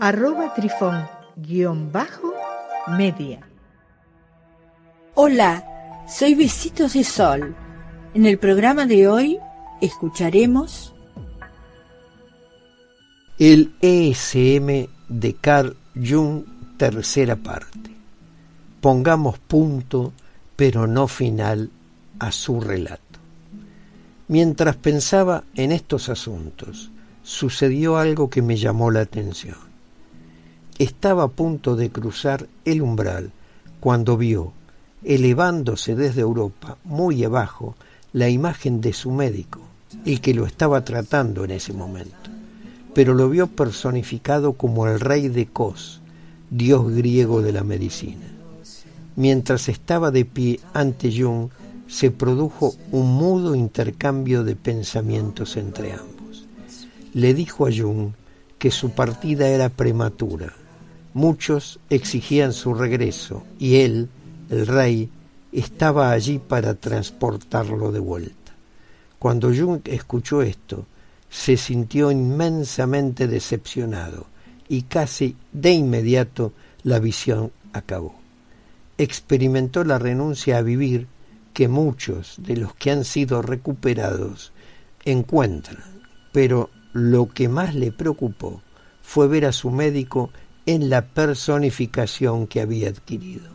arroba trifón guion bajo media. Hola, soy Besitos de Sol. En el programa de hoy escucharemos el ESM de Carl Jung, tercera parte. Pongamos punto, pero no final, a su relato. Mientras pensaba en estos asuntos, sucedió algo que me llamó la atención estaba a punto de cruzar el umbral cuando vio, elevándose desde Europa, muy abajo, la imagen de su médico, el que lo estaba tratando en ese momento, pero lo vio personificado como el rey de Kos, dios griego de la medicina. Mientras estaba de pie ante Jung, se produjo un mudo intercambio de pensamientos entre ambos. Le dijo a Jung que su partida era prematura, Muchos exigían su regreso y él, el rey, estaba allí para transportarlo de vuelta. Cuando Jung escuchó esto, se sintió inmensamente decepcionado y casi de inmediato la visión acabó. Experimentó la renuncia a vivir que muchos de los que han sido recuperados encuentran, pero lo que más le preocupó fue ver a su médico en la personificación que había adquirido.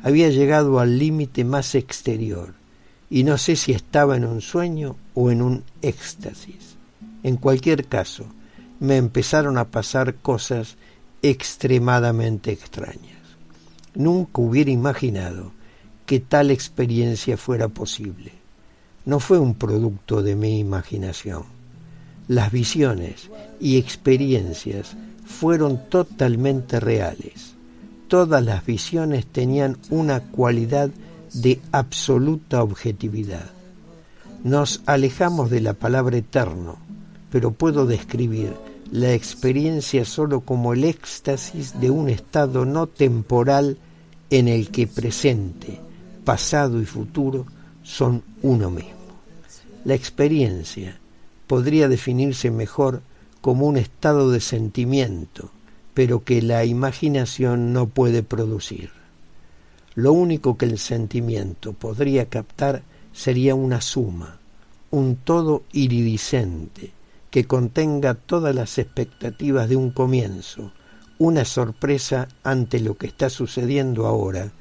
Había llegado al límite más exterior y no sé si estaba en un sueño o en un éxtasis. En cualquier caso, me empezaron a pasar cosas extremadamente extrañas. Nunca hubiera imaginado que tal experiencia fuera posible. No fue un producto de mi imaginación. Las visiones y experiencias fueron totalmente reales. Todas las visiones tenían una cualidad de absoluta objetividad. Nos alejamos de la palabra eterno, pero puedo describir la experiencia solo como el éxtasis de un estado no temporal en el que presente, pasado y futuro son uno mismo. La experiencia podría definirse mejor como un estado de sentimiento, pero que la imaginación no puede producir. Lo único que el sentimiento podría captar sería una suma, un todo iridiscente, que contenga todas las expectativas de un comienzo, una sorpresa ante lo que está sucediendo ahora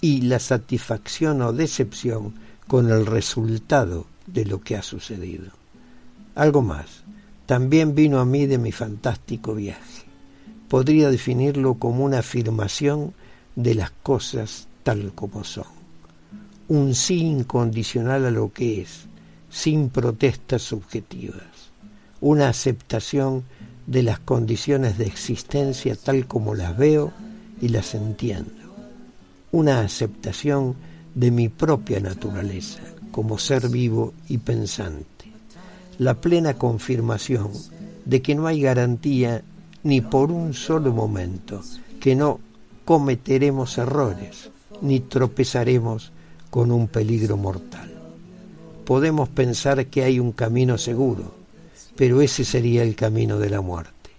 y la satisfacción o decepción con el resultado de lo que ha sucedido. Algo más, también vino a mí de mi fantástico viaje. Podría definirlo como una afirmación de las cosas tal como son. Un sí incondicional a lo que es, sin protestas subjetivas. Una aceptación de las condiciones de existencia tal como las veo y las entiendo. Una aceptación de mi propia naturaleza como ser vivo y pensante la plena confirmación de que no hay garantía ni por un solo momento, que no cometeremos errores ni tropezaremos con un peligro mortal. Podemos pensar que hay un camino seguro, pero ese sería el camino de la muerte.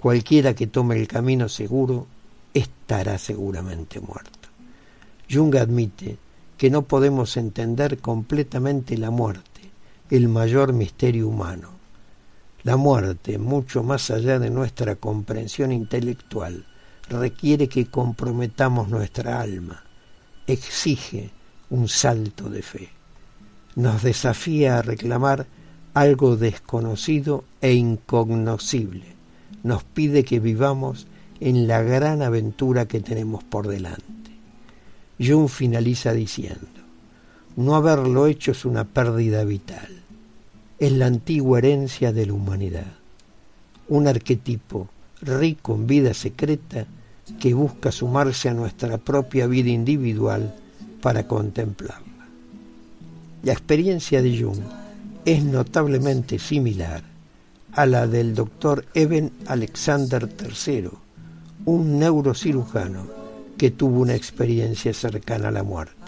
Cualquiera que tome el camino seguro estará seguramente muerto. Jung admite que no podemos entender completamente la muerte el mayor misterio humano. La muerte, mucho más allá de nuestra comprensión intelectual, requiere que comprometamos nuestra alma, exige un salto de fe, nos desafía a reclamar algo desconocido e incognoscible, nos pide que vivamos en la gran aventura que tenemos por delante. Jung finaliza diciendo, no haberlo hecho es una pérdida vital es la antigua herencia de la humanidad, un arquetipo rico en vida secreta, que busca sumarse a nuestra propia vida individual para contemplarla. La experiencia de Jung es notablemente similar a la del doctor Eben Alexander III, un neurocirujano que tuvo una experiencia cercana a la muerte.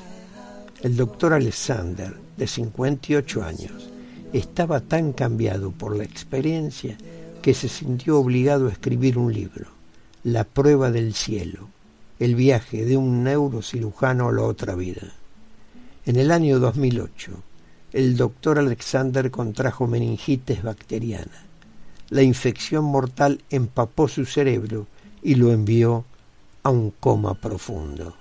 El doctor Alexander, de 58 años, estaba tan cambiado por la experiencia que se sintió obligado a escribir un libro, La prueba del cielo, el viaje de un neurocirujano a la otra vida. En el año 2008, el doctor Alexander contrajo meningitis bacteriana. La infección mortal empapó su cerebro y lo envió a un coma profundo.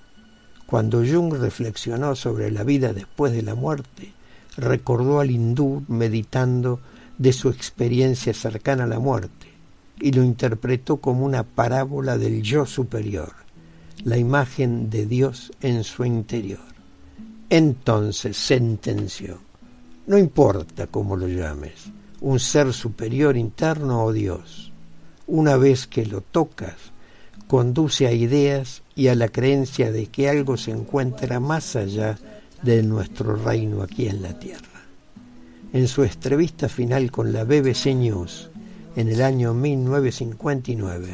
Cuando Jung reflexionó sobre la vida después de la muerte, recordó al hindú meditando de su experiencia cercana a la muerte y lo interpretó como una parábola del yo superior, la imagen de Dios en su interior. Entonces sentenció, no importa cómo lo llames, un ser superior interno o Dios, una vez que lo tocas, conduce a ideas y a la creencia de que algo se encuentra más allá de nuestro reino aquí en la tierra. En su entrevista final con la BBC News en el año 1959,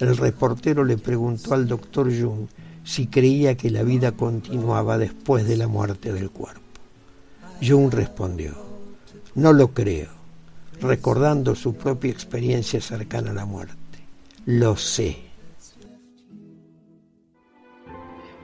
el reportero le preguntó al doctor Jung si creía que la vida continuaba después de la muerte del cuerpo. Jung respondió, no lo creo, recordando su propia experiencia cercana a la muerte. Lo sé.